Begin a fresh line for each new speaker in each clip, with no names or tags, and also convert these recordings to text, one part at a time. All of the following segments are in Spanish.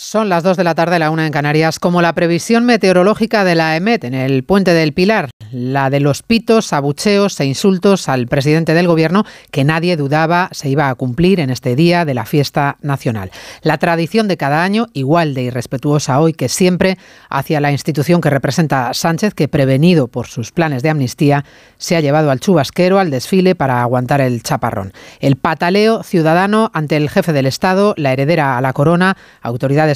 Son las 2 de la tarde, la una en Canarias, como la previsión meteorológica de la EMET en el puente del Pilar, la de los pitos, abucheos e insultos al presidente del gobierno que nadie dudaba se iba a cumplir en este día de la fiesta nacional. La tradición de cada año, igual de irrespetuosa hoy que siempre, hacia la institución que representa Sánchez, que prevenido por sus planes de amnistía, se ha llevado al chubasquero, al desfile para aguantar el chaparrón. El pataleo ciudadano ante el jefe del Estado, la heredera a la corona,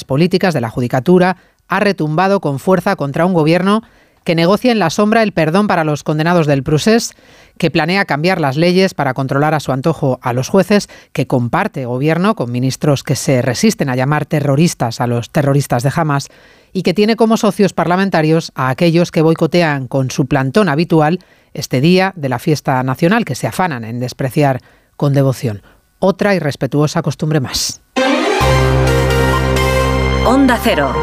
políticas de la Judicatura, ha retumbado con fuerza contra un gobierno que negocia en la sombra el perdón para los condenados del procés, que planea cambiar las leyes para controlar a su antojo a los jueces, que comparte gobierno con ministros que se resisten a llamar terroristas a los terroristas de Hamas y que tiene como socios parlamentarios a aquellos que boicotean con su plantón habitual este día de la fiesta nacional, que se afanan en despreciar con devoción. Otra irrespetuosa costumbre más.
Onda Cero.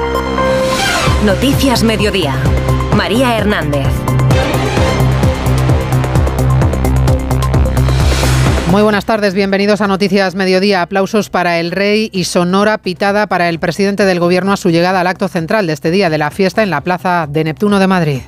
Noticias Mediodía. María Hernández.
Muy buenas tardes, bienvenidos a Noticias Mediodía. Aplausos para el rey y sonora pitada para el presidente del gobierno a su llegada al acto central de este día de la fiesta en la Plaza de Neptuno de Madrid.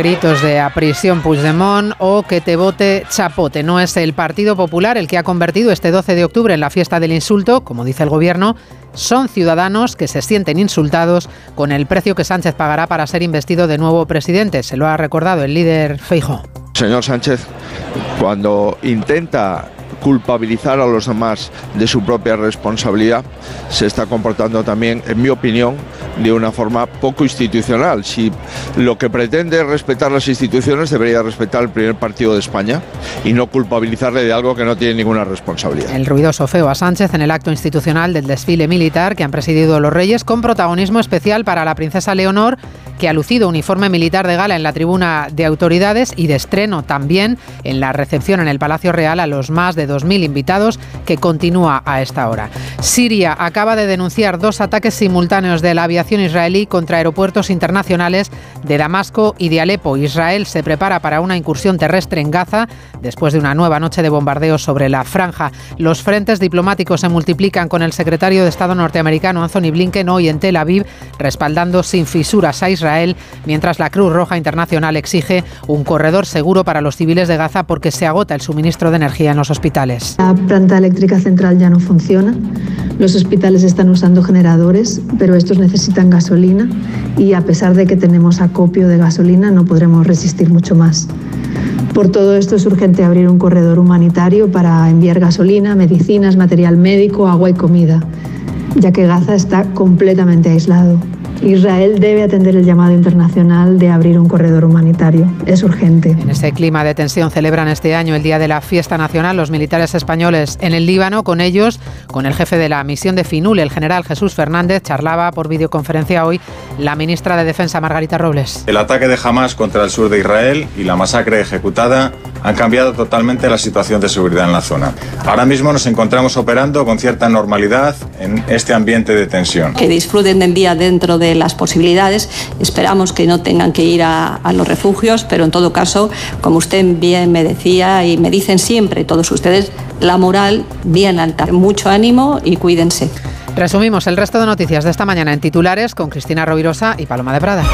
Gritos de a prisión Puigdemont o que te vote Chapote. No es el Partido Popular el que ha convertido este 12 de octubre en la fiesta del insulto, como dice el gobierno, son ciudadanos que se sienten insultados con el precio que Sánchez pagará para ser investido de nuevo presidente. Se lo ha recordado el líder Feijo.
Señor Sánchez, cuando intenta culpabilizar a los demás de su propia responsabilidad, se está comportando también, en mi opinión, de una forma poco institucional. Si lo que pretende es respetar las instituciones, debería respetar el primer partido de España y no culpabilizarle de algo que no tiene ninguna responsabilidad.
El ruidoso feo a Sánchez en el acto institucional del desfile militar que han presidido los reyes, con protagonismo especial para la princesa Leonor, que ha lucido uniforme militar de gala en la tribuna de autoridades y de estreno también en la recepción en el Palacio Real a los más de 2.000 invitados que continúa a esta hora. Siria acaba de denunciar dos ataques simultáneos de la aviación israelí contra aeropuertos internacionales de Damasco y de Alepo. Israel se prepara para una incursión terrestre en Gaza después de una nueva noche de bombardeos sobre la franja. Los frentes diplomáticos se multiplican con el secretario de Estado norteamericano Anthony Blinken hoy en Tel Aviv respaldando sin fisuras a Israel mientras la Cruz Roja Internacional exige un corredor seguro para los civiles de Gaza porque se agota el suministro de energía en los hospitales.
La planta eléctrica central ya no funciona. Los hospitales están usando generadores, pero estos necesitan gasolina y a pesar de que tenemos acopio de gasolina no podremos resistir mucho más. Por todo esto es urgente abrir un corredor humanitario para enviar gasolina, medicinas, material médico, agua y comida, ya que Gaza está completamente aislado. Israel debe atender el llamado internacional de abrir un corredor humanitario. Es urgente.
En este clima de tensión celebran este año el Día de la Fiesta Nacional los militares españoles en el Líbano. Con ellos, con el jefe de la misión de FINUL, el general Jesús Fernández, charlaba por videoconferencia hoy la ministra de Defensa Margarita Robles.
El ataque de Hamas contra el sur de Israel y la masacre ejecutada han cambiado totalmente la situación de seguridad en la zona. Ahora mismo nos encontramos operando con cierta normalidad en este ambiente de tensión.
Que disfruten de día dentro de las posibilidades. Esperamos que no tengan que ir a, a los refugios, pero en todo caso, como usted bien me decía y me dicen siempre todos ustedes, la moral bien alta. Mucho ánimo y cuídense.
Resumimos el resto de noticias de esta mañana en titulares con Cristina Rovirosa y Paloma de Prada.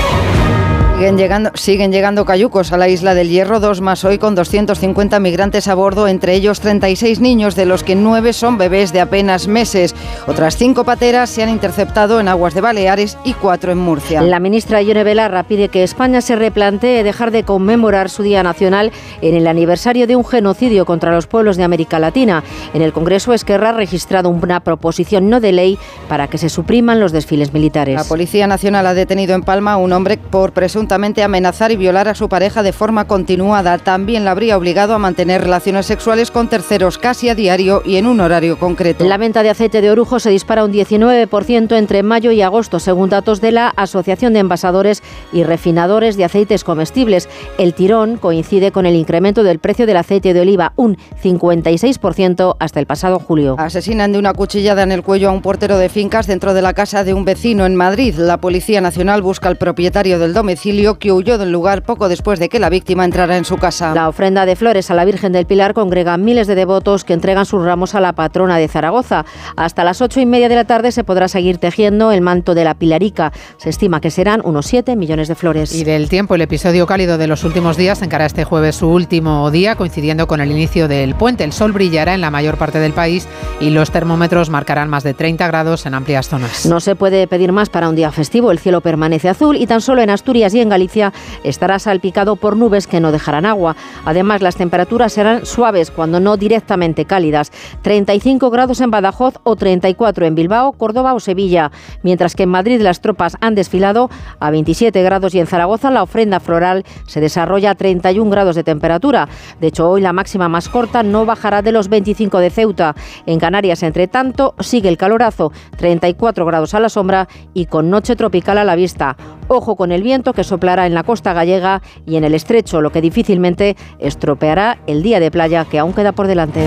Siguen llegando, siguen llegando cayucos a la isla del Hierro, dos más hoy con 250 migrantes a bordo, entre ellos 36 niños, de los que nueve son bebés de apenas meses. Otras cinco pateras se han interceptado en aguas de Baleares y cuatro en Murcia.
La ministra Ione Belarra pide que España se replantee dejar de conmemorar su Día Nacional en el aniversario de un genocidio contra los pueblos de América Latina. En el Congreso, Esquerra ha registrado una proposición no de ley para que se supriman los desfiles militares.
La Policía Nacional ha detenido en Palma a un hombre por presunto presuntamente amenazar y violar a su pareja de forma continuada. También la habría obligado a mantener relaciones sexuales con terceros casi a diario y en un horario concreto.
La venta de aceite de orujo se dispara un 19% entre mayo y agosto, según datos de la Asociación de Envasadores y Refinadores de Aceites Comestibles. El tirón coincide con el incremento del precio del aceite de oliva, un 56% hasta el pasado julio.
Asesinan de una cuchillada en el cuello a un portero de fincas dentro de la casa de un vecino en Madrid. La Policía Nacional busca al propietario del domicilio que huyó del lugar poco después de que la víctima entrara en su casa.
La ofrenda de flores a la Virgen del Pilar congrega miles de devotos que entregan sus ramos a la patrona de Zaragoza. Hasta las ocho y media de la tarde se podrá seguir tejiendo el manto de la Pilarica. Se estima que serán unos 7 millones de flores.
Y del tiempo, el episodio cálido de los últimos días encara este jueves su último día, coincidiendo con el inicio del puente. El sol brillará en la mayor parte del país y los termómetros marcarán más de 30 grados en amplias zonas.
No se puede pedir más para un día festivo. El cielo permanece azul y tan solo en Asturias y en Galicia estará salpicado por nubes que no dejarán agua. Además, las temperaturas serán suaves, cuando no directamente cálidas. 35 grados en Badajoz o 34 en Bilbao, Córdoba o Sevilla. Mientras que en Madrid las tropas han desfilado a 27 grados y en Zaragoza la ofrenda floral se desarrolla a 31 grados de temperatura. De hecho, hoy la máxima más corta no bajará de los 25 de Ceuta. En Canarias, entre tanto, sigue el calorazo, 34 grados a la sombra y con noche tropical a la vista. Ojo con el viento que soplará en la costa gallega y en el estrecho, lo que difícilmente estropeará el día de playa que aún queda por delante.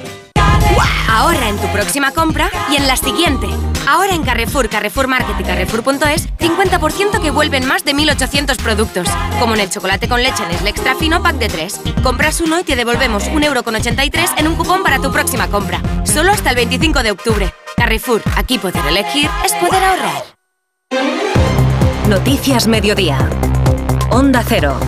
Próxima compra y en la siguiente. Ahora en Carrefour, Carrefour Market y Carrefour.es, 50% que vuelven más de 1.800 productos. Como en el chocolate con leche Nestlé Extra Fino Pack de 3. Compras uno y te devolvemos 1,83€ en un cupón para tu próxima compra. Solo hasta el 25 de octubre. Carrefour, aquí poder elegir es poder ahorrar.
Noticias Mediodía. Onda Cero.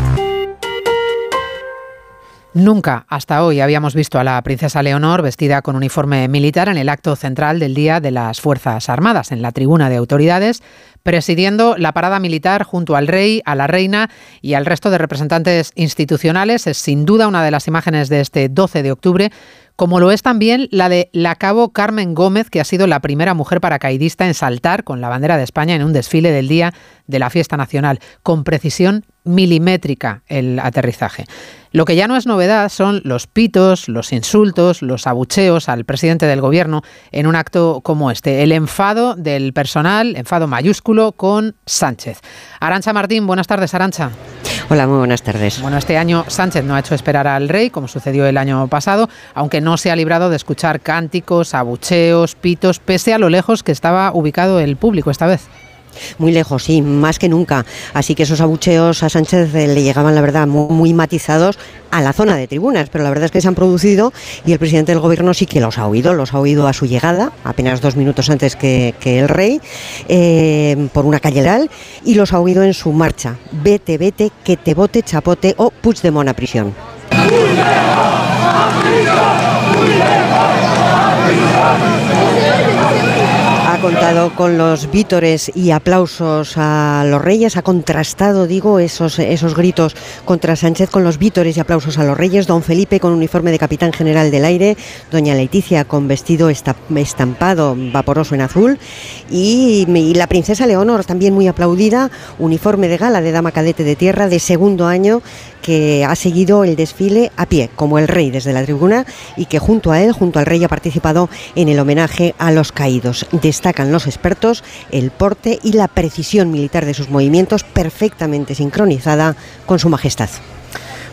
Nunca hasta hoy habíamos visto a la princesa Leonor vestida con uniforme militar en el acto central del Día de las Fuerzas Armadas, en la tribuna de autoridades, presidiendo la parada militar junto al rey, a la reina y al resto de representantes institucionales. Es sin duda una de las imágenes de este 12 de octubre como lo es también la de la cabo Carmen Gómez, que ha sido la primera mujer paracaidista en saltar con la bandera de España en un desfile del día de la fiesta nacional, con precisión milimétrica el aterrizaje. Lo que ya no es novedad son los pitos, los insultos, los abucheos al presidente del gobierno en un acto como este, el enfado del personal, enfado mayúsculo con Sánchez. Arancha Martín, buenas tardes, Arancha.
Hola, muy buenas tardes.
Bueno, este año Sánchez no ha hecho esperar al rey, como sucedió el año pasado, aunque no se ha librado de escuchar cánticos, abucheos, pitos, pese a lo lejos que estaba ubicado el público esta vez.
Muy lejos, sí, más que nunca. Así que esos abucheos a Sánchez eh, le llegaban, la verdad, muy, matizados a la zona de tribunas, pero la verdad es que se han producido y el presidente del gobierno sí que los ha oído, los ha oído a su llegada, apenas dos minutos antes que, el rey, eh, por una calle real, y los ha oído en su marcha. Vete, vete, que te bote, chapote o Puigdemont a prisión contado con los vítores y aplausos a los reyes, ha contrastado, digo, esos, esos gritos contra Sánchez con los vítores y aplausos a los reyes, don Felipe con uniforme de capitán general del aire, doña Leticia con vestido estampado vaporoso en azul y, y la princesa Leonor también muy aplaudida, uniforme de gala de dama cadete de tierra de segundo año que ha seguido el desfile a pie, como el rey desde la tribuna, y que junto a él, junto al rey, ha participado en el homenaje a los caídos. Destacan los expertos el porte y la precisión militar de sus movimientos, perfectamente sincronizada con su majestad.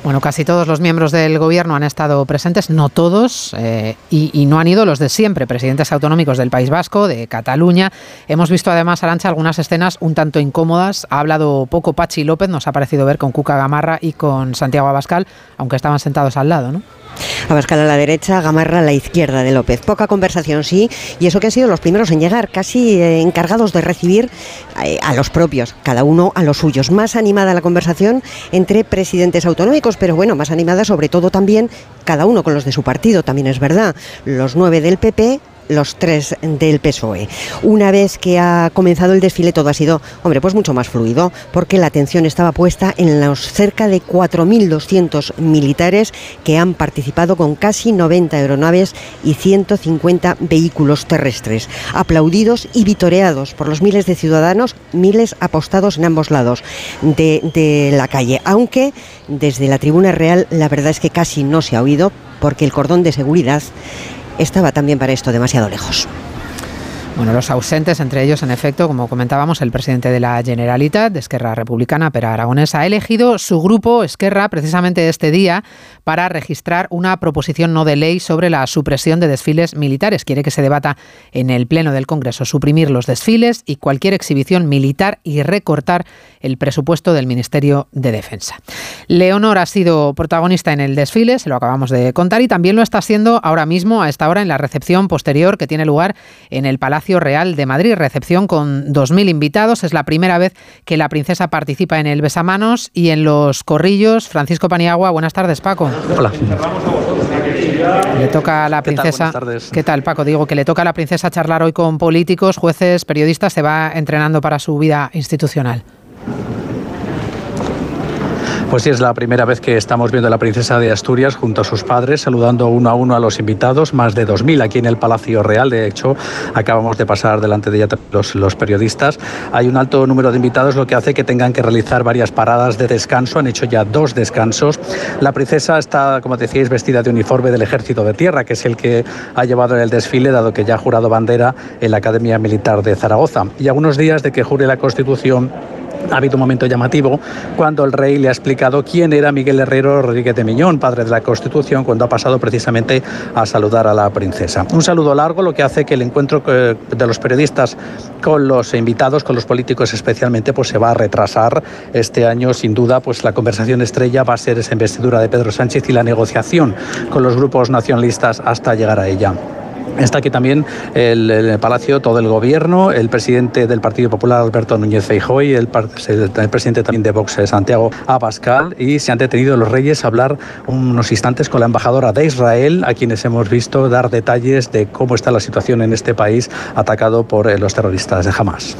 Bueno, casi todos los miembros del gobierno han estado presentes, no todos, eh, y, no han ido los de siempre, presidentes autonómicos del País Vasco, de Cataluña. Hemos visto además, Arancha, algunas escenas un tanto incómodas. Ha hablado poco Pachi López, nos ha parecido ver con Cuca Gamarra y con Santiago Abascal, aunque estaban sentados al lado, ¿no?
Abascal a la derecha, Gamarra a la izquierda de López. Poca conversación, sí, y eso que han sido los primeros en llegar, casi eh, encargados de recibir eh, a los propios, cada uno a los suyos. Más animada la conversación entre presidentes autonómicos, pero bueno, más animada sobre todo también cada uno con los de su partido, también es verdad. Los nueve del PP, los tres del PSOE. Una vez que ha comenzado el desfile todo ha sido, hombre, pues mucho más fluido, porque la atención estaba puesta en los cerca de 4.200 militares que han participado con casi 90 aeronaves y 150 vehículos terrestres, aplaudidos y vitoreados por los miles de ciudadanos, miles apostados en ambos lados de, de la calle, aunque desde la tribuna real la verdad es que casi no se ha oído porque el cordón de seguridad estaba también para esto demasiado lejos.
Bueno, los ausentes, entre ellos, en efecto, como comentábamos, el presidente de la Generalitat, de Esquerra Republicana, Pera Aragonés, ha elegido su grupo, Esquerra, precisamente este día, para registrar una proposición no de ley sobre la supresión de desfiles militares. Quiere que se debata en el Pleno del Congreso suprimir los desfiles y cualquier exhibición militar y recortar el presupuesto del Ministerio de Defensa. Leonor ha sido protagonista en el desfile, se lo acabamos de contar, y también lo está siendo ahora mismo, a esta hora, en la recepción posterior que tiene lugar en el Palacio Real de Madrid. Recepción con 2.000 invitados. Es la primera vez que la princesa participa en el Besamanos y en los corrillos. Francisco Paniagua, buenas tardes, Paco.
Hola.
Le toca a la princesa. ¿Qué tal, Paco? Digo que le toca a la princesa charlar hoy con políticos, jueces, periodistas. Se va entrenando para su vida institucional.
Pues sí, es la primera vez que estamos viendo a la princesa de Asturias junto a sus padres, saludando uno a uno a los invitados, más de 2.000 aquí en el Palacio Real. De hecho, acabamos de pasar delante de ella los, periodistas. Hay un alto número de invitados, lo que hace que tengan que realizar varias paradas de descanso. Han hecho ya dos descansos. La princesa está, como decíais, vestida de uniforme del Ejército de Tierra, que es el que ha llevado en el desfile, dado que ya ha jurado bandera en la Academia Militar de Zaragoza. Y a unos días de que jure la Constitución, ha habido un momento llamativo cuando el rey le ha explicado quién era Miguel Herrero Rodríguez de Miñón, padre de la Constitución, cuando ha pasado precisamente a saludar a la princesa. Un saludo largo, lo que hace que el encuentro de los periodistas con los invitados, con los políticos especialmente, pues se va a retrasar este año. Sin duda, pues la conversación estrella va a ser esa investidura de Pedro Sánchez y la negociación con los grupos nacionalistas hasta llegar a ella. Está aquí también el, Palacio todo el gobierno, el presidente del Partido Popular Alberto Núñez Feijóo y el, el, presidente también de Vox Santiago Abascal y se han detenido los reyes a hablar unos instantes con la embajadora de Israel a quienes hemos visto dar detalles de cómo está la situación en este país atacado por eh, los terroristas de Hamas.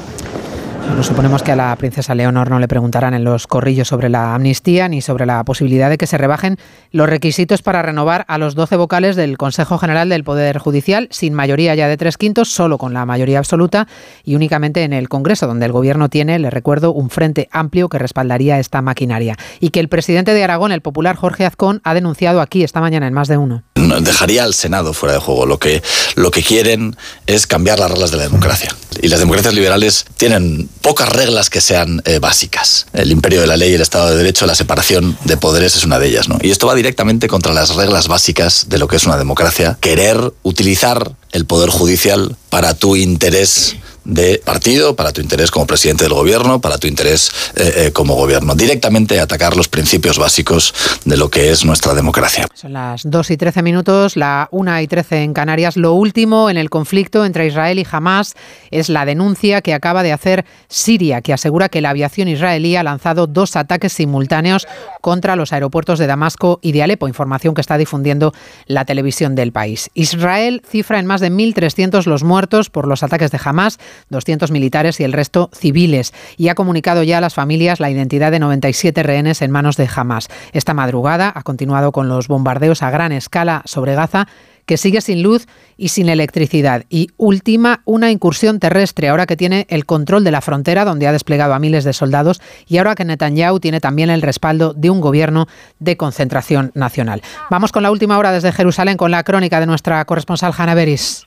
Bueno, suponemos que a la princesa Leonor no le preguntarán en los corrillos sobre la amnistía ni sobre la posibilidad de que se rebajen los requisitos para renovar a los 12 vocales del Consejo General del Poder Judicial sin mayoría ya de tres quintos, solo con la mayoría absoluta y únicamente en el Congreso, donde el Gobierno tiene, le recuerdo, un frente amplio que respaldaría esta maquinaria. Y que el presidente de Aragón, el popular Jorge Azcón, ha denunciado aquí esta mañana en más de uno.
Dejaría al Senado fuera de juego. Lo que, lo que quieren es cambiar las reglas de la democracia. Y las democracias liberales tienen pocas reglas que sean eh, básicas. El imperio de la ley, el Estado de Derecho, la separación de poderes es una de ellas. ¿no? Y esto va directamente contra las reglas básicas de lo que es una democracia. Querer utilizar el poder judicial para tu interés de partido, para tu interés como presidente del gobierno, para tu interés eh, eh, como gobierno. Directamente atacar los principios básicos de lo que es nuestra democracia.
Son las 2 y 13 minutos, la 1 y 13 en Canarias. Lo último en el conflicto entre Israel y Hamas es la denuncia que acaba de hacer Siria, que asegura que la aviación israelí ha lanzado dos ataques simultáneos contra los aeropuertos de Damasco y de Alepo, información que está difundiendo la televisión del país. Israel cifra en más de 1.300 los muertos por los ataques de Hamas 200 militares y el resto civiles, y ha comunicado ya a las familias la identidad de 97 rehenes en manos de Hamas. Esta madrugada ha continuado con los bombardeos a gran escala sobre Gaza que sigue sin luz y sin electricidad. Y última, una incursión terrestre, ahora que tiene el control de la frontera, donde ha desplegado a miles de soldados, y ahora que Netanyahu tiene también el respaldo de un gobierno de concentración nacional. Vamos con la última hora desde Jerusalén con la crónica de nuestra corresponsal Hanna Beris.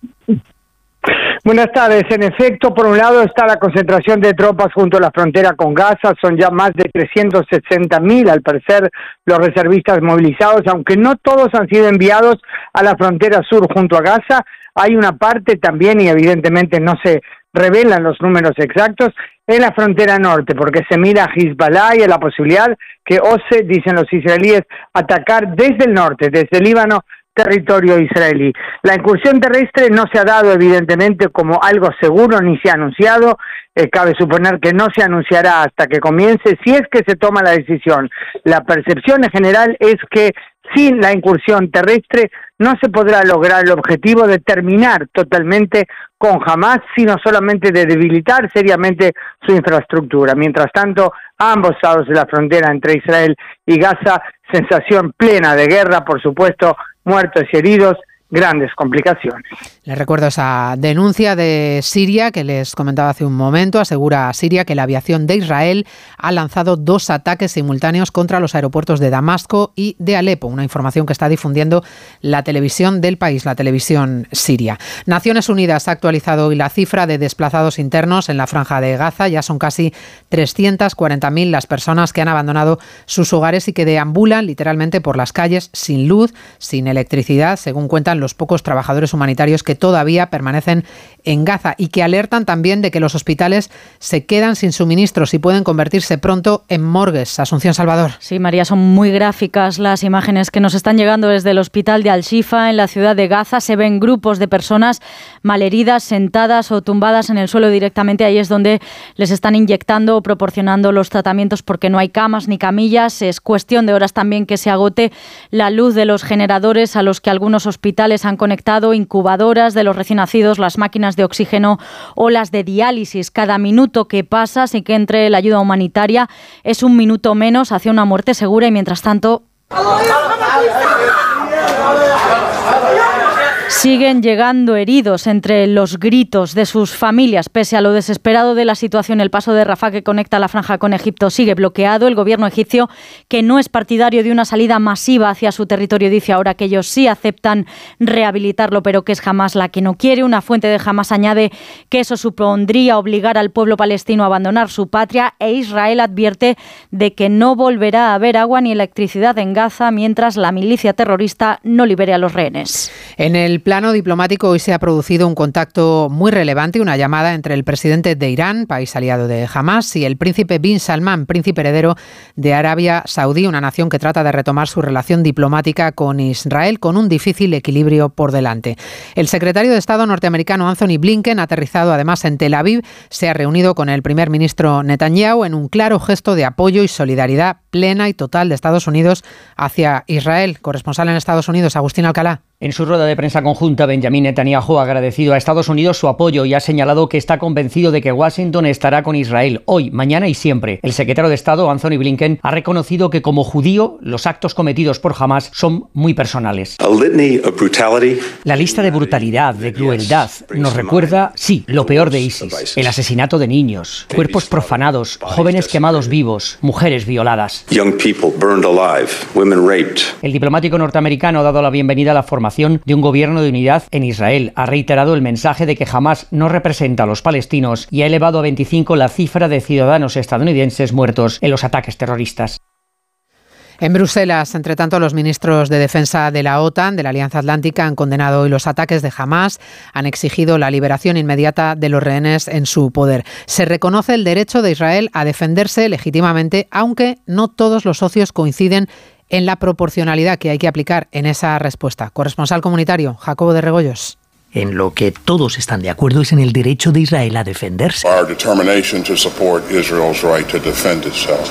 Buenas tardes. En efecto, por un lado está la concentración de tropas junto a la frontera con Gaza. Son ya más de 360 mil, al parecer, los reservistas movilizados, aunque no todos han sido enviados a la frontera sur junto a Gaza. Hay una parte también, y evidentemente no se revelan los números exactos en la frontera norte, porque se mira a Hezbollah y a la posibilidad que ose, dicen los israelíes, atacar desde el norte, desde Líbano, territorio israelí. La incursión terrestre no se ha dado evidentemente como algo seguro ni se ha anunciado. Eh, cabe suponer que no se anunciará hasta que comience, si es que se toma la decisión. La percepción en general es que sin la incursión terrestre no se podrá lograr el objetivo de terminar totalmente con Hamas, sino solamente de debilitar seriamente su infraestructura. Mientras tanto, ambos lados de la frontera entre Israel y Gaza, sensación plena de guerra, por supuesto, muertos y heridos, grandes complicaciones.
Les recuerdo esa denuncia de Siria que les comentaba hace un momento. Asegura a Siria que la aviación de Israel ha lanzado dos ataques simultáneos contra los aeropuertos de Damasco y de Alepo, una información que está difundiendo la televisión del país, la televisión siria. Naciones Unidas ha actualizado hoy la cifra de desplazados internos en la franja de Gaza. Ya son casi 340.000 las personas que han abandonado sus hogares y que deambulan literalmente por las calles sin luz, sin electricidad, según cuentan los pocos trabajadores humanitarios que todavía permanecen en Gaza y que alertan también de que los hospitales se quedan sin suministros y pueden convertirse pronto en morgues. Asunción Salvador.
Sí, María, son muy gráficas las imágenes que nos están llegando desde el hospital de Al-Shifa en la ciudad de Gaza. Se ven grupos de personas malheridas, sentadas o tumbadas en el suelo directamente. Ahí es donde les están inyectando o proporcionando los tratamientos porque no hay camas ni camillas. Es cuestión de horas también que se agote la luz de los generadores a los que algunos hospitales han conectado incubadoras de los recién nacidos, las máquinas de oxígeno o las de diálisis. Cada minuto que pasa sin que entre la ayuda humanitaria es un minuto menos hacia una muerte segura y mientras tanto Siguen llegando heridos entre los gritos de sus familias. Pese a lo desesperado de la situación, el paso de Rafah que conecta la franja con Egipto sigue bloqueado. El gobierno egipcio, que no es partidario de una salida masiva hacia su territorio, dice ahora que ellos sí aceptan rehabilitarlo, pero que es jamás la que no quiere. Una fuente de Hamas añade que eso supondría obligar al pueblo palestino a abandonar su patria e Israel advierte de que no volverá a haber agua ni electricidad en Gaza mientras la milicia terrorista no libere a los rehenes.
En el plano diplomático hoy se ha producido un contacto muy relevante, una llamada entre el presidente de Irán, país aliado de Hamas, y el príncipe bin Salman, príncipe heredero de Arabia Saudí, una nación que trata de retomar su relación diplomática con Israel con un difícil equilibrio por delante. El secretario de Estado norteamericano Anthony Blinken, aterrizado además en Tel Aviv, se ha reunido con el primer ministro Netanyahu en un claro gesto de apoyo y solidaridad plena y total de Estados Unidos hacia Israel. Corresponsal en Estados Unidos, Agustín Alcalá.
En su rueda de prensa conjunta, Benjamin Netanyahu ha agradecido a Estados Unidos su apoyo y ha señalado que está convencido de que Washington estará con Israel hoy, mañana y siempre. El secretario de Estado, Anthony Blinken, ha reconocido que como judío los actos cometidos por Hamas son muy personales. La lista de brutalidad, de crueldad, nos recuerda, sí, lo peor de ISIS. El asesinato de niños, cuerpos profanados, jóvenes quemados vivos, mujeres violadas. El diplomático norteamericano ha dado la bienvenida a la formación de un gobierno de unidad en Israel. Ha reiterado el mensaje de que jamás no representa a los palestinos y ha elevado a 25 la cifra de ciudadanos estadounidenses muertos en los ataques terroristas.
En Bruselas, entre tanto, los ministros de Defensa de la OTAN, de la Alianza Atlántica, han condenado hoy los ataques de Hamas, han exigido la liberación inmediata de los rehenes en su poder. Se reconoce el derecho de Israel a defenderse legítimamente, aunque no todos los socios coinciden en la proporcionalidad que hay que aplicar en esa respuesta. Corresponsal comunitario, Jacobo de Regoyos.
En lo que todos están de acuerdo es en el derecho de Israel a defenderse.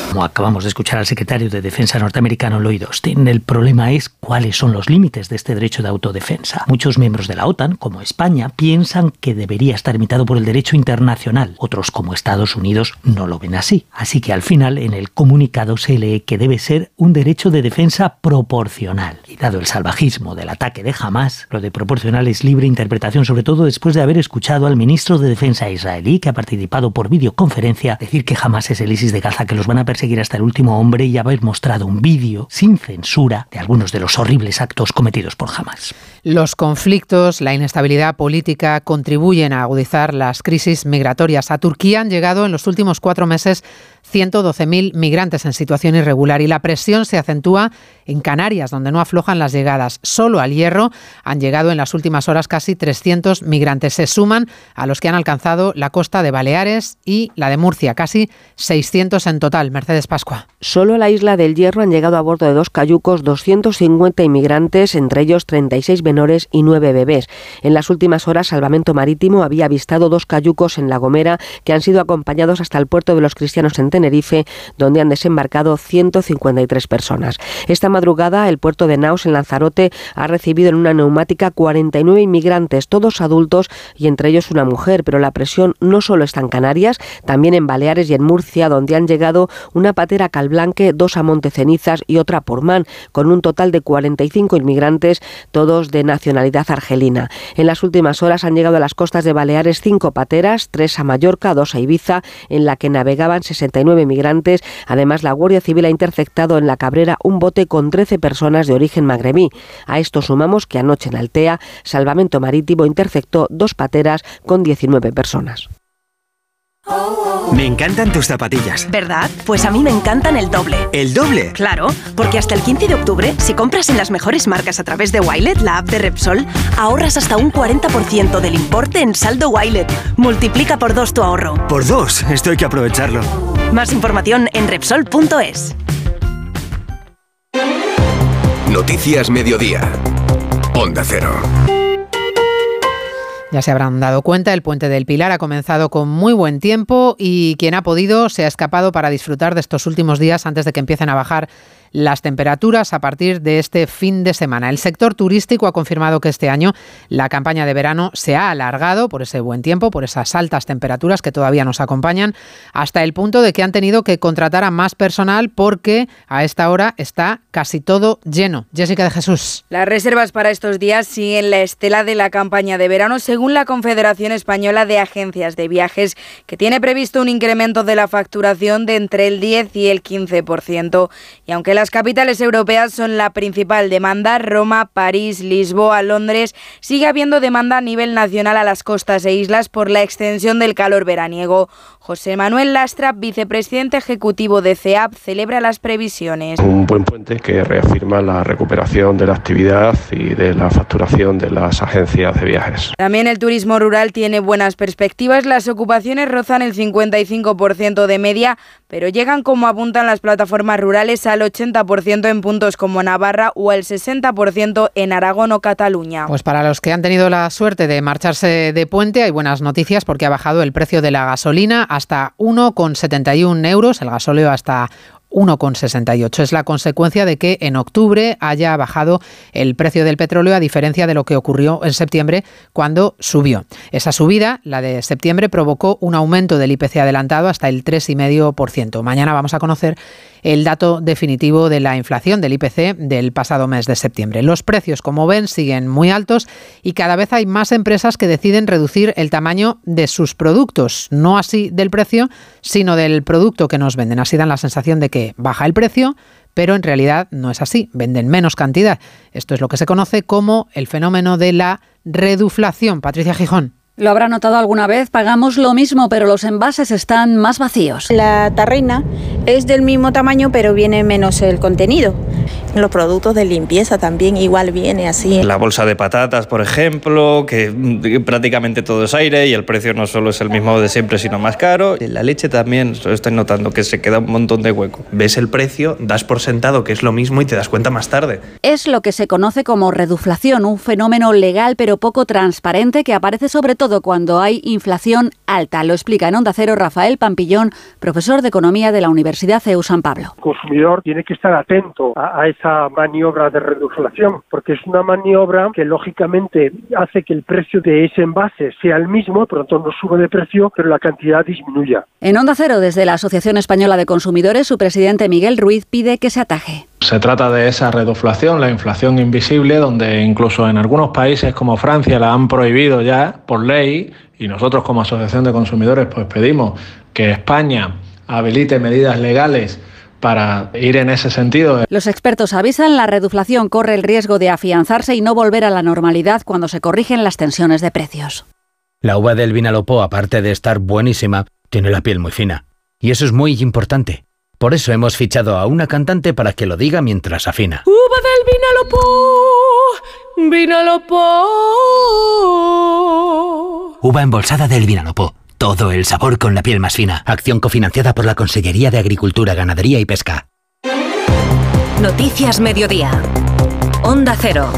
Como acabamos de escuchar al secretario de Defensa norteamericano Lloyd Austin, el problema es cuáles son los límites de este derecho de autodefensa. Muchos miembros de la OTAN, como España, piensan que debería estar limitado por el derecho internacional. Otros, como Estados Unidos, no lo ven así. Así que al final en el comunicado se lee que debe ser un derecho de defensa proporcional. Y dado el salvajismo del ataque de Hamas, lo de proporcional es libre interpretación sobre todo después de haber escuchado al ministro de Defensa israelí, que ha participado por videoconferencia, decir que jamás es el ISIS de Gaza, que los van a perseguir hasta el último hombre y haber mostrado un vídeo sin censura de algunos de los horribles actos cometidos por Hamas.
Los conflictos, la inestabilidad política contribuyen a agudizar las crisis migratorias. A Turquía han llegado en los últimos cuatro meses 112.000 migrantes en situación irregular y la presión se acentúa en Canarias, donde no aflojan las llegadas. Solo al Hierro han llegado en las últimas horas casi 300 migrantes. Se suman a los que han alcanzado la costa de Baleares y la de Murcia, casi 600 en total. Mercedes Pascua.
Solo a la isla del Hierro han llegado a bordo de dos cayucos 250 inmigrantes, entre ellos 36 menores y 9 bebés. En las últimas horas, Salvamento Marítimo había avistado dos cayucos en La Gomera que han sido acompañados hasta el puerto de los cristianos en Tenerife, donde han desembarcado 153 personas. Esta madrugada, el puerto de Naus, en Lanzarote, ha recibido en una neumática 49 inmigrantes, todos adultos y entre ellos una mujer, pero la presión no solo está en Canarias, también en Baleares y en Murcia, donde han llegado una patera a Calblanque, dos a Montecenizas y otra a Portmán, con un total de 45 inmigrantes, todos de nacionalidad argelina. En las últimas horas han llegado a las costas de Baleares cinco pateras, tres a Mallorca, dos a Ibiza, en la que navegaban 69 migrantes. Además, la Guardia Civil ha interceptado en la Cabrera un bote con 13 personas de origen magrebí. A esto sumamos que anoche en Altea, Salvamento Marítimo interceptó dos pateras con 19 personas.
Me encantan tus zapatillas.
¿Verdad? Pues a mí me encantan el doble.
¿El doble?
Claro, porque hasta el 15 de octubre, si compras en las mejores marcas a través de Wilet, la app de Repsol, ahorras hasta un 40% del importe en saldo Wilet. Multiplica por dos tu ahorro.
Por dos, esto hay que aprovecharlo.
Más información en Repsol.es.
Noticias Mediodía. Onda Cero.
Ya se habrán dado cuenta, el puente del Pilar ha comenzado con muy buen tiempo y quien ha podido se ha escapado para disfrutar de estos últimos días antes de que empiecen a bajar las temperaturas a partir de este fin de semana. El sector turístico ha confirmado que este año la campaña de verano se ha alargado por ese buen tiempo, por esas altas temperaturas que todavía nos acompañan, hasta el punto de que han tenido que contratar a más personal porque a esta hora está casi todo lleno. Jessica de Jesús.
Las reservas para estos días siguen la estela de la campaña de verano, según la Confederación Española de Agencias de Viajes, que tiene previsto un incremento de la facturación de entre el 10 y el 15%. Y aunque la las capitales europeas son la principal demanda, Roma, París, Lisboa, Londres, sigue habiendo demanda a nivel nacional a las costas e islas por la extensión del calor veraniego. José Manuel Lastra, vicepresidente ejecutivo de CEAP, celebra las previsiones.
Un buen puente que reafirma la recuperación de la actividad y de la facturación de las agencias de viajes.
También el turismo rural tiene buenas perspectivas. Las ocupaciones rozan el 55% de media, pero llegan, como apuntan las plataformas rurales, al 80% en puntos como Navarra o al 60% en Aragón o Cataluña.
Pues para los que han tenido la suerte de marcharse de puente, hay buenas noticias porque ha bajado el precio de la gasolina hasta 1,71 euros, el gasóleo hasta 1,68. Es la consecuencia de que en octubre haya bajado el precio del petróleo a diferencia de lo que ocurrió en septiembre cuando subió. Esa subida, la de septiembre, provocó un aumento del IPC adelantado hasta el 3,5%. Mañana vamos a conocer el dato definitivo de la inflación del IPC del pasado mes de septiembre. Los precios, como ven, siguen muy altos y cada vez hay más empresas que deciden reducir el tamaño de sus productos, no así del precio, sino del producto que nos venden. Así dan la sensación de que baja el precio, pero en realidad no es así, venden menos cantidad. Esto es lo que se conoce como el fenómeno de la reduflación. Patricia Gijón.
Lo habrá notado alguna vez, pagamos lo mismo, pero los envases están más vacíos.
La tarrina es del mismo tamaño, pero viene menos el contenido. Los productos de limpieza también igual viene así.
La bolsa de patatas, por ejemplo, que prácticamente todo es aire y el precio no solo es el mismo de siempre, sino más caro. La leche también, estoy notando que se queda un montón de hueco. Ves el precio, das por sentado que es lo mismo y te das cuenta más tarde.
Es lo que se conoce como reduflación, un fenómeno legal pero poco transparente que aparece sobre todo cuando hay inflación alta. Lo explica en Onda Cero Rafael Pampillón, profesor de Economía de la Universidad CEU San Pablo.
El consumidor tiene que estar atento a, a esa maniobra de reduflación, porque es una maniobra que lógicamente hace que el precio de ese envase sea el mismo, por lo tanto no sube de precio, pero la cantidad disminuya.
En Onda Cero, desde la Asociación Española de Consumidores, su presidente Miguel Ruiz pide que se ataje.
Se trata de esa reduflación, la inflación invisible, donde incluso en algunos países como Francia la han prohibido ya por ley y nosotros como Asociación de Consumidores pues pedimos que España habilite medidas legales para ir en ese sentido.
Los expertos avisan, la reduflación corre el riesgo de afianzarse y no volver a la normalidad cuando se corrigen las tensiones de precios.
La uva del Vinalopó, aparte de estar buenísima, tiene la piel muy fina.
Y eso es muy importante. Por eso hemos fichado a una cantante para que lo diga mientras afina.
Uva del Vinalopó, Vinalopó.
Uva embolsada del Vinalopó. Todo el sabor con la piel más fina. Acción cofinanciada por la Consellería de Agricultura, Ganadería y Pesca.
Noticias Mediodía. Onda Cero.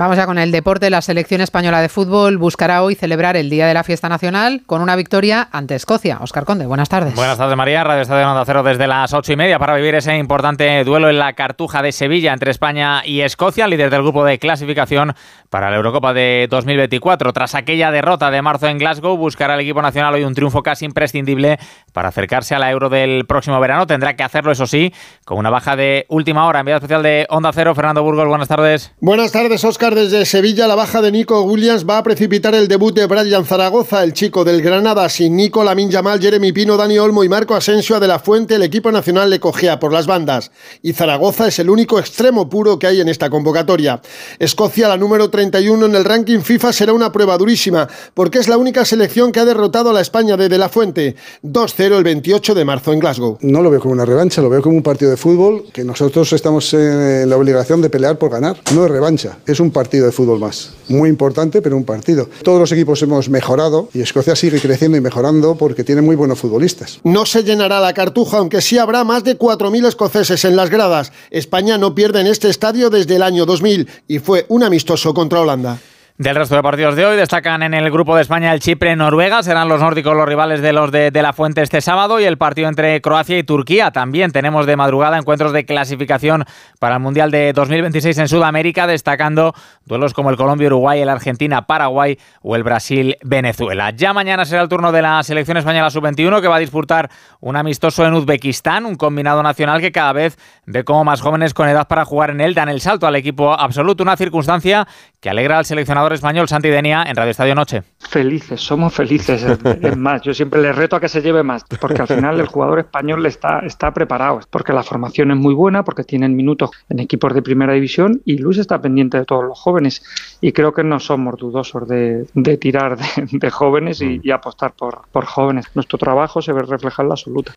Vamos ya con el deporte. La selección española de fútbol buscará hoy celebrar el Día de la Fiesta Nacional con una victoria ante Escocia. Oscar Conde, buenas tardes.
Buenas tardes, María. Radio Estadio Onda Cero desde las ocho y media para vivir ese importante duelo en la Cartuja de Sevilla entre España y Escocia, líder del grupo de clasificación para la Eurocopa de 2024. Tras aquella derrota de marzo en Glasgow, buscará el equipo nacional hoy un triunfo casi imprescindible para acercarse a la Euro del próximo verano. Tendrá que hacerlo, eso sí, con una baja de última hora. Enviado especial de Onda Cero, Fernando Burgos. Buenas tardes.
Buenas tardes, Oscar desde Sevilla, la baja de Nico Williams va a precipitar el debut de Brian Zaragoza, el chico del Granada. Sin Nico, Lamin Yamal, Jeremy Pino, Dani Olmo y Marco Asensio de la Fuente, el equipo nacional le cogea por las bandas. Y Zaragoza es el único extremo puro que hay en esta convocatoria. Escocia, la número 31 en el ranking FIFA, será una prueba durísima, porque es la única selección que ha derrotado a la España de De la Fuente. 2-0 el 28 de marzo en Glasgow.
No lo veo como una revancha, lo veo como un partido de fútbol que nosotros estamos en la obligación de pelear por ganar. No es revancha, es un partido de fútbol más. Muy importante, pero un partido. Todos los equipos hemos mejorado y Escocia sigue creciendo y mejorando porque tiene muy buenos futbolistas.
No se llenará la cartuja, aunque sí habrá más de 4.000 escoceses en las gradas. España no pierde en este estadio desde el año 2000 y fue un amistoso contra Holanda.
Del resto de partidos de hoy destacan en el grupo de España el Chipre-Noruega, serán los nórdicos los rivales de los de, de, la Fuente este sábado y el partido entre Croacia y Turquía. También tenemos de madrugada encuentros de clasificación para el Mundial de 2026 en Sudamérica, destacando duelos como el Colombia-Uruguay, el Argentina-Paraguay o el Brasil-Venezuela. Ya mañana será el turno de la selección española sub-21 que va a disputar un amistoso en Uzbekistán, un combinado nacional que cada vez ve como más jóvenes con edad para jugar en él dan el salto al equipo absoluto, una circunstancia que alegra al seleccionador español Santi Denia en Radio Estadio Noche.
Felices, somos felices. Es más, yo siempre le reto a que se lleve más, porque al final el jugador español está, está preparado, porque la formación es muy buena, porque tienen minutos en equipos de primera división y Luis está pendiente de todos los jóvenes. Y creo que no somos dudosos de, de tirar de, de jóvenes y, y, apostar por, por jóvenes. Nuestro trabajo se ve reflejado en la absoluta.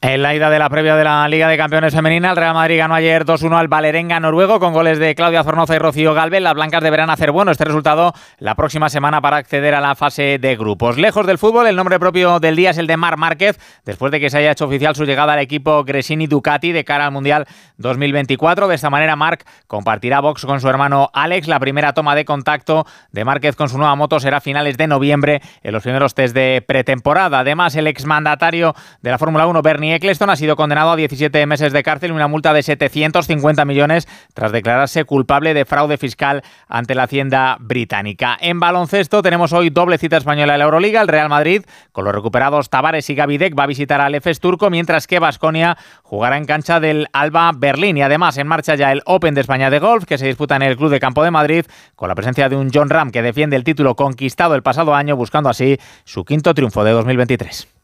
En la ida de la previa de la Liga de Campeones Femenina, el Real Madrid ganó ayer 2-1 al Valerenga noruego con goles de Claudia Zornoza y Rocío Galvez. Las blancas deberán hacer bueno este resultado la próxima semana para acceder a la fase de grupos. Lejos del fútbol, el nombre propio del día es el de Mar Márquez, después de que se haya hecho oficial su llegada al equipo Gresini Ducati de cara al Mundial 2024. De esta manera, Marc compartirá box con su hermano Alex. La primera toma de contacto de Márquez con su nueva moto será a finales de noviembre en los primeros test de pretemporada. Además, el exmandatario de la Fórmula 1, Bernie Eccleston, ha sido condenado a 17 meses de cárcel y una multa de 750 millones tras declararse culpable de fraude fiscal ante la Hacienda británica. En baloncesto tenemos hoy doble cita española en la Euroliga. El Real Madrid, con los recuperados Tavares y Gavidec, va a visitar al EFES turco, mientras que Basconia jugará en cancha del Alba Berlín. Y además en marcha ya el Open de España de golf, que se disputa en el Club de Campo de Madrid, con la presencia de un John Ram que defiende el título conquistado el pasado año, buscando así su quinto triunfo de 2023.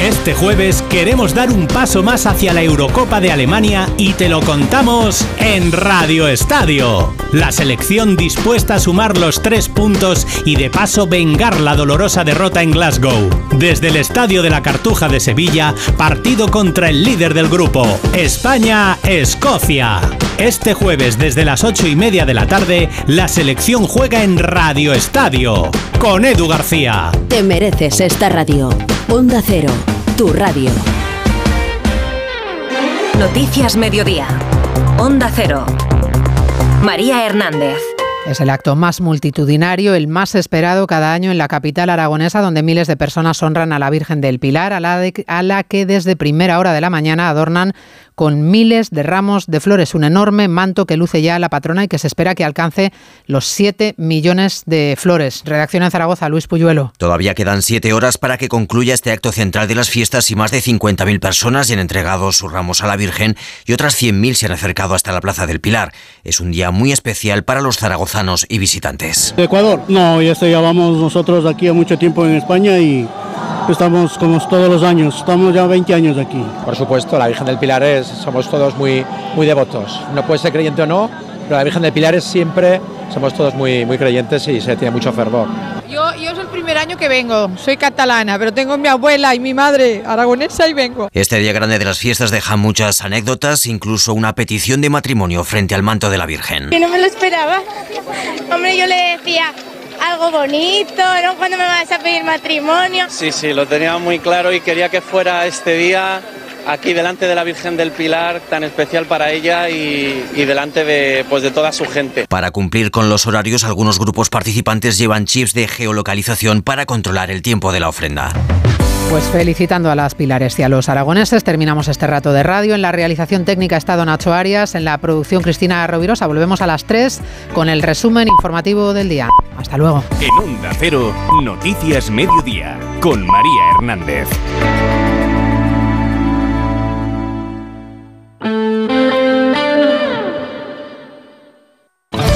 Este jueves queremos dar un paso más hacia la Eurocopa de Alemania y te lo contamos en Radio Estadio. La selección dispuesta a sumar los tres puntos y de paso vengar la dolorosa derrota en Glasgow. Desde el Estadio de la Cartuja de Sevilla, partido contra el líder del grupo, España-Escocia. Este jueves desde las ocho y media de la tarde, la selección juega en Radio Estadio con Edu García.
Te mereces esta radio. Onda Cero, tu radio.
Noticias Mediodía. Onda Cero. María Hernández.
Es el acto más multitudinario, el más esperado cada año en la capital aragonesa, donde miles de personas honran a la Virgen del Pilar, a la, que desde primera hora de la mañana adornan con miles de ramos de flores, un enorme manto que luce ya la patrona y que se espera que alcance los 7 millones de flores. Redacción en Zaragoza, Luis Puyuelo.
Todavía quedan 7 horas para que concluya este acto central de las fiestas y más de 50.000 personas ya han entregado sus ramos a la Virgen y otras 100.000 se han acercado hasta la Plaza del Pilar. Es un día muy especial para los zaragozanos y visitantes.
Ecuador? No, ya llevamos nosotros aquí a mucho tiempo en España y estamos como todos los años, estamos ya 20 años aquí.
Por supuesto, la Virgen del Pilar es, somos todos muy, muy devotos. No puede ser creyente o no, pero la Virgen del Pilar es siempre, somos todos muy, muy creyentes y se tiene mucho fervor.
Yo, yo es el primer año que vengo, soy catalana, pero tengo mi abuela y mi madre aragonesa y vengo.
Este día grande de las fiestas deja muchas anécdotas, incluso una petición de matrimonio frente al manto de la Virgen.
Que no me lo esperaba. Hombre, yo le decía, algo bonito, ¿no? ¿Cuándo me vas a pedir matrimonio?
Sí, sí, lo tenía muy claro y quería que fuera este día aquí delante de la Virgen del Pilar, tan especial para ella y, y, delante de, pues, de toda su gente.
Para cumplir con los horarios, algunos grupos participantes llevan chips de geolocalización para controlar el tiempo de la ofrenda.
Pues felicitando a las pilares y a los aragoneses, terminamos este rato de radio. En la realización técnica está Don Nacho Arias, en la producción Cristina Rovirosa. Volvemos a las 3 con el resumen informativo del día. Hasta luego.
En Onda Cero, Noticias Mediodía, con María Hernández.